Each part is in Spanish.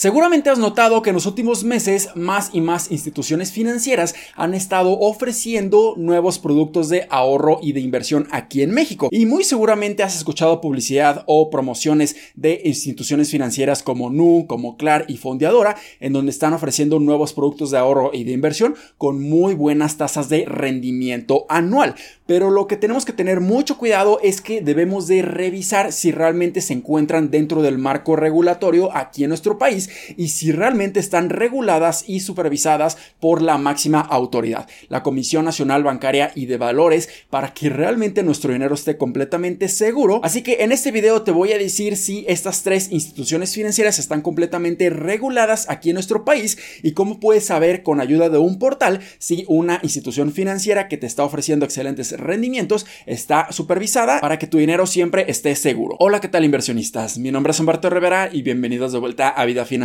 Seguramente has notado que en los últimos meses más y más instituciones financieras han estado ofreciendo nuevos productos de ahorro y de inversión aquí en México. Y muy seguramente has escuchado publicidad o promociones de instituciones financieras como Nu, como Clar y Fondeadora, en donde están ofreciendo nuevos productos de ahorro y de inversión con muy buenas tasas de rendimiento anual. Pero lo que tenemos que tener mucho cuidado es que debemos de revisar si realmente se encuentran dentro del marco regulatorio aquí en nuestro país y si realmente están reguladas y supervisadas por la máxima autoridad, la Comisión Nacional Bancaria y de Valores, para que realmente nuestro dinero esté completamente seguro. Así que en este video te voy a decir si estas tres instituciones financieras están completamente reguladas aquí en nuestro país y cómo puedes saber con ayuda de un portal si una institución financiera que te está ofreciendo excelentes rendimientos está supervisada para que tu dinero siempre esté seguro. Hola, ¿qué tal inversionistas? Mi nombre es Humberto Rivera y bienvenidos de vuelta a Vida Financiera,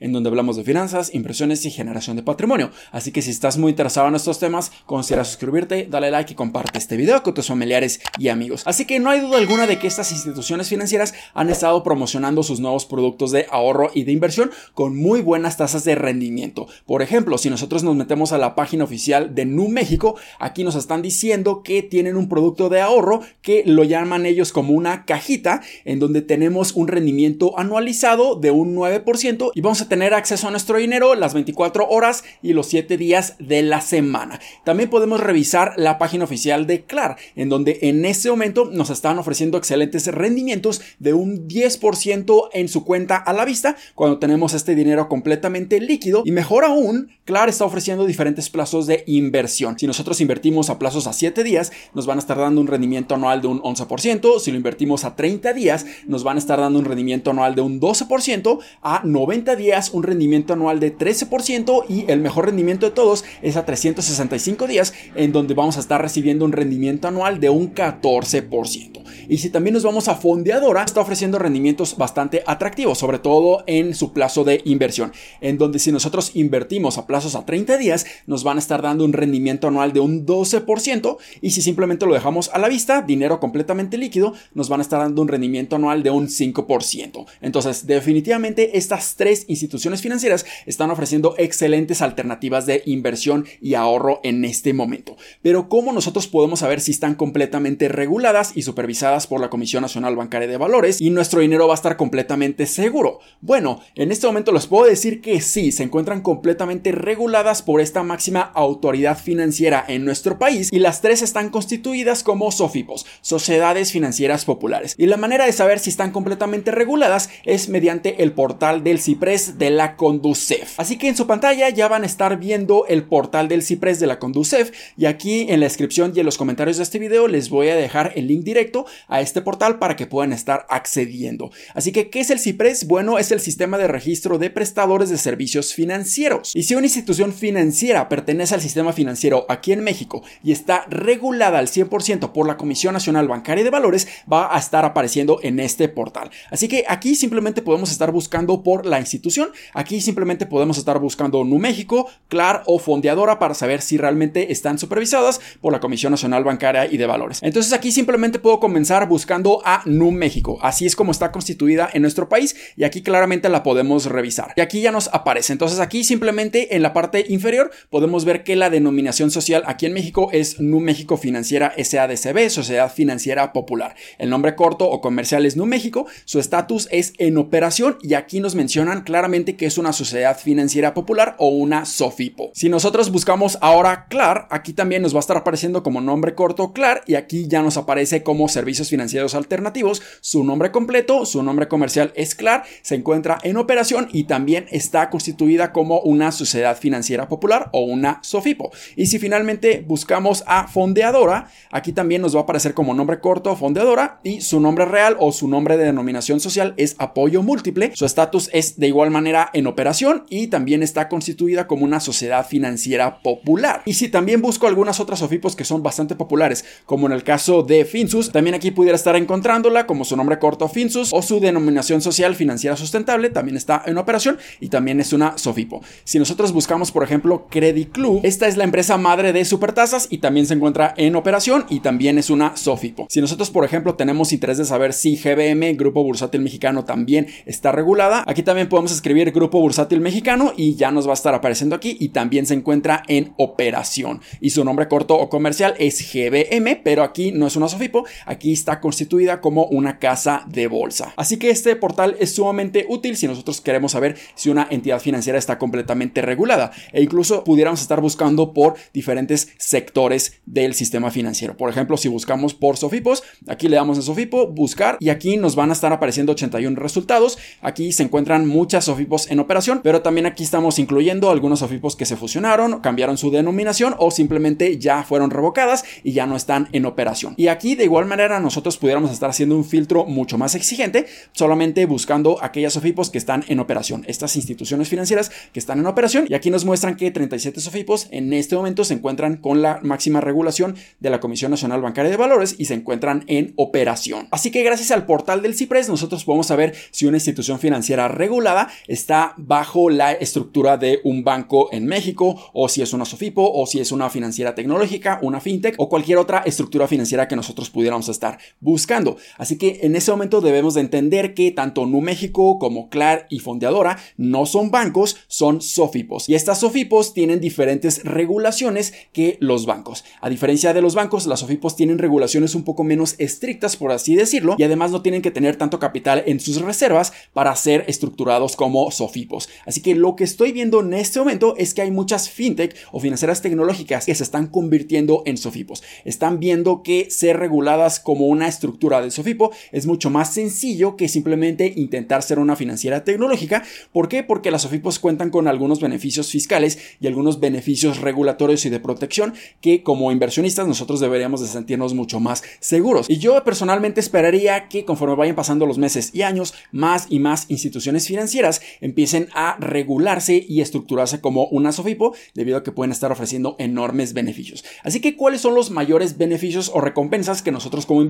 en donde hablamos de finanzas, impresiones y generación de patrimonio. Así que si estás muy interesado en estos temas, considera suscribirte, dale like y comparte este video con tus familiares y amigos. Así que no hay duda alguna de que estas instituciones financieras han estado promocionando sus nuevos productos de ahorro y de inversión con muy buenas tasas de rendimiento. Por ejemplo, si nosotros nos metemos a la página oficial de Nu México, aquí nos están diciendo que tienen un producto de ahorro que lo llaman ellos como una cajita en donde tenemos un rendimiento anualizado de un 9% y vamos a tener acceso a nuestro dinero las 24 horas y los 7 días de la semana. También podemos revisar la página oficial de Clar, en donde en este momento nos están ofreciendo excelentes rendimientos de un 10% en su cuenta a la vista cuando tenemos este dinero completamente líquido y mejor aún, Clar está ofreciendo diferentes plazos de inversión. Si nosotros invertimos a plazos a 7 días, nos van a estar dando un rendimiento anual de un 11%, si lo invertimos a 30 días, nos van a estar dando un rendimiento anual de un 12%, a 90 días un rendimiento anual de 13% y el mejor rendimiento de todos es a 365 días en donde vamos a estar recibiendo un rendimiento anual de un 14%. Y si también nos vamos a Fondeadora, está ofreciendo rendimientos bastante atractivos, sobre todo en su plazo de inversión, en donde si nosotros invertimos a plazos a 30 días, nos van a estar dando un rendimiento anual de un 12% y si simplemente lo dejamos a la vista, dinero completamente líquido, nos van a estar dando un rendimiento anual de un 5%. Entonces, definitivamente estas tres instituciones financieras están ofreciendo excelentes alternativas de inversión y ahorro en este momento. Pero ¿cómo nosotros podemos saber si están completamente reguladas y supervisadas por la Comisión Nacional Bancaria de Valores y nuestro dinero va a estar completamente seguro. Bueno, en este momento les puedo decir que sí, se encuentran completamente reguladas por esta máxima autoridad financiera en nuestro país y las tres están constituidas como SOFIPOS, Sociedades Financieras Populares. Y la manera de saber si están completamente reguladas es mediante el portal del CIPRES de la Conducef. Así que en su pantalla ya van a estar viendo el portal del CIPRES de la Conducef y aquí en la descripción y en los comentarios de este video les voy a dejar el link directo a este portal para que puedan estar accediendo. Así que, ¿qué es el CIPRES? Bueno, es el sistema de registro de prestadores de servicios financieros. Y si una institución financiera pertenece al sistema financiero aquí en México y está regulada al 100% por la Comisión Nacional Bancaria de Valores, va a estar apareciendo en este portal. Así que aquí simplemente podemos estar buscando por la institución. Aquí simplemente podemos estar buscando Nu México, Clar o Fondeadora para saber si realmente están supervisadas por la Comisión Nacional Bancaria y de Valores. Entonces aquí simplemente puedo comenzar buscando a Nu México. Así es como está constituida en nuestro país y aquí claramente la podemos revisar. Y aquí ya nos aparece. Entonces aquí simplemente en la parte inferior podemos ver que la denominación social aquí en México es Nu México Financiera SADCB, Sociedad Financiera Popular. El nombre corto o comercial es Nu México. Su estatus es en operación y aquí nos mencionan claramente que es una sociedad financiera popular o una SOFIPO. Si nosotros buscamos ahora CLAR, aquí también nos va a estar apareciendo como nombre corto CLAR y aquí ya nos aparece como servicio financieros alternativos. Su nombre completo, su nombre comercial es CLAR, se encuentra en operación y también está constituida como una sociedad financiera popular o una SOFIPO. Y si finalmente buscamos a Fondeadora, aquí también nos va a aparecer como nombre corto Fondeadora y su nombre real o su nombre de denominación social es Apoyo Múltiple. Su estatus es de igual manera en operación y también está constituida como una sociedad financiera popular. Y si también busco algunas otras SOFIPOS que son bastante populares, como en el caso de Finsus, también aquí aquí pudiera estar encontrándola como su nombre corto Finsus o su denominación social financiera sustentable, también está en operación y también es una Sofipo. Si nosotros buscamos, por ejemplo, Credit Club, esta es la empresa madre de Supertasas y también se encuentra en operación y también es una Sofipo. Si nosotros, por ejemplo, tenemos interés de saber si GBM, Grupo Bursátil Mexicano, también está regulada, aquí también podemos escribir Grupo Bursátil Mexicano y ya nos va a estar apareciendo aquí y también se encuentra en operación. Y su nombre corto o comercial es GBM, pero aquí no es una Sofipo, aquí está constituida como una casa de bolsa. Así que este portal es sumamente útil si nosotros queremos saber si una entidad financiera está completamente regulada e incluso pudiéramos estar buscando por diferentes sectores del sistema financiero. Por ejemplo, si buscamos por Sofipos, aquí le damos en Sofipo, buscar y aquí nos van a estar apareciendo 81 resultados. Aquí se encuentran muchas Sofipos en operación, pero también aquí estamos incluyendo algunos Sofipos que se fusionaron, cambiaron su denominación o simplemente ya fueron revocadas y ya no están en operación. Y aquí de igual manera nosotros pudiéramos estar haciendo un filtro mucho más exigente, solamente buscando aquellas Sofipos que están en operación, estas instituciones financieras que están en operación y aquí nos muestran que 37 Sofipos en este momento se encuentran con la máxima regulación de la Comisión Nacional Bancaria de Valores y se encuentran en operación. Así que gracias al portal del CIPRES nosotros podemos saber si una institución financiera regulada está bajo la estructura de un banco en México o si es una Sofipo o si es una financiera tecnológica, una fintech o cualquier otra estructura financiera que nosotros pudiéramos estar buscando. Así que en ese momento debemos de entender que tanto Nu México como Clar y Fondeadora no son bancos, son Sofipos. Y estas Sofipos tienen diferentes regulaciones que los bancos. A diferencia de los bancos, las Sofipos tienen regulaciones un poco menos estrictas, por así decirlo, y además no tienen que tener tanto capital en sus reservas para ser estructurados como Sofipos. Así que lo que estoy viendo en este momento es que hay muchas fintech o financieras tecnológicas que se están convirtiendo en Sofipos. Están viendo que ser reguladas como una estructura de Sofipo es mucho más sencillo que simplemente intentar ser una financiera tecnológica. ¿Por qué? Porque las Sofipos cuentan con algunos beneficios fiscales y algunos beneficios regulatorios y de protección que como inversionistas nosotros deberíamos de sentirnos mucho más seguros. Y yo personalmente esperaría que conforme vayan pasando los meses y años, más y más instituciones financieras empiecen a regularse y estructurarse como una Sofipo debido a que pueden estar ofreciendo enormes beneficios. Así que, ¿cuáles son los mayores beneficios o recompensas que nosotros como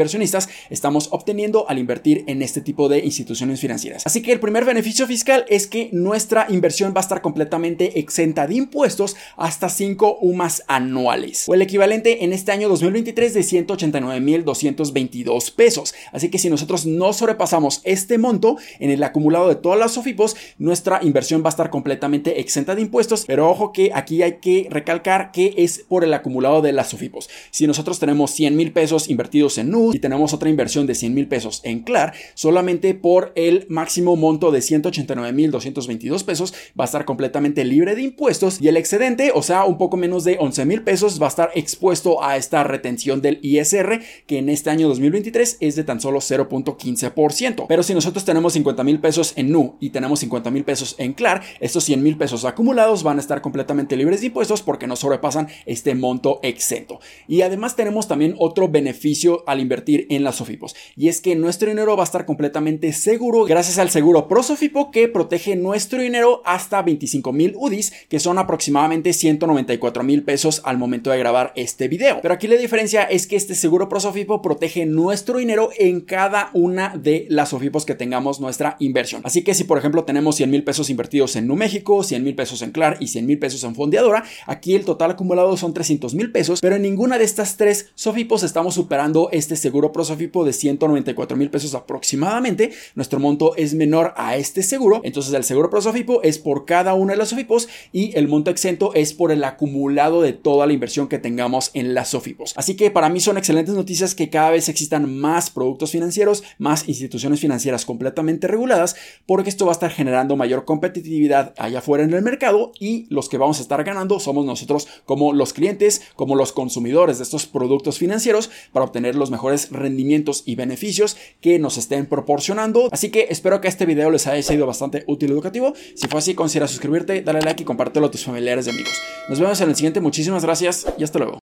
estamos obteniendo al invertir en este tipo de instituciones financieras? Así que el primer beneficio fiscal es que nuestra inversión va a estar completamente exenta de impuestos hasta 5 UMAS anuales, o el equivalente en este año 2023 de 189.222 pesos. Así que si nosotros no sobrepasamos este monto en el acumulado de todas las SOFIPOS, nuestra inversión va a estar completamente exenta de impuestos, pero ojo que aquí hay que recalcar que es por el acumulado de las SOFIPOS. Si nosotros tenemos 100 mil pesos invertidos en NUS y tenemos otra inversión de 100 mil pesos en CLAR, solamente por el máximo monto de 189.222 pesos va a estar completamente libre de impuestos y el excedente, o sea, un poco menos de 11 mil pesos, va a estar expuesto a esta retención del ISR que en este año 2023 es de tan solo 0.15%. Pero si nosotros tenemos 50 mil pesos en NU y tenemos 50 mil pesos en CLAR, estos 100 mil pesos acumulados van a estar completamente libres de impuestos porque no sobrepasan este monto exento. Y además tenemos también otro beneficio al invertir en las SOFIPOS y es que nuestro dinero va a estar completamente seguro gracias al seguro ProSofipo que protege nuestro dinero hasta 25 mil UDIs que son aproximadamente 194 mil pesos al momento de grabar este video. Pero aquí la diferencia es que este seguro ProSofipo protege nuestro dinero en cada una de las SOFIPOS que tengamos nuestra inversión. Así que si por ejemplo tenemos 100 mil pesos invertidos en Nu México, 100 mil pesos en Clar y 100 mil pesos en Fondeadora, aquí el total acumulado son 300 mil pesos, pero en ninguna de estas tres Sofipos estamos superando este seguro ProSofipo de 194 mil pesos aproximadamente. Nuestro monto es menor a este seguro, entonces el seguro ProSofipo es por cada una de las Sofipos y el monto exento es por el acumulado de toda la inversión que tengamos en las Sofipos. Así que para mí son excelentes noticias que cada vez existan más productos financieros, más instituciones financieras completamente reguladas, porque esto va a estar generando mayor competitividad allá afuera en el mercado y los que vamos a estar ganando somos nosotros como los clientes, como los consumidores de estos productos financieros para obtener los rendimientos y beneficios que nos estén proporcionando. Así que espero que este video les haya sido bastante útil y educativo. Si fue así, considera suscribirte, dale like y compártelo a tus familiares y amigos. Nos vemos en el siguiente. Muchísimas gracias y hasta luego.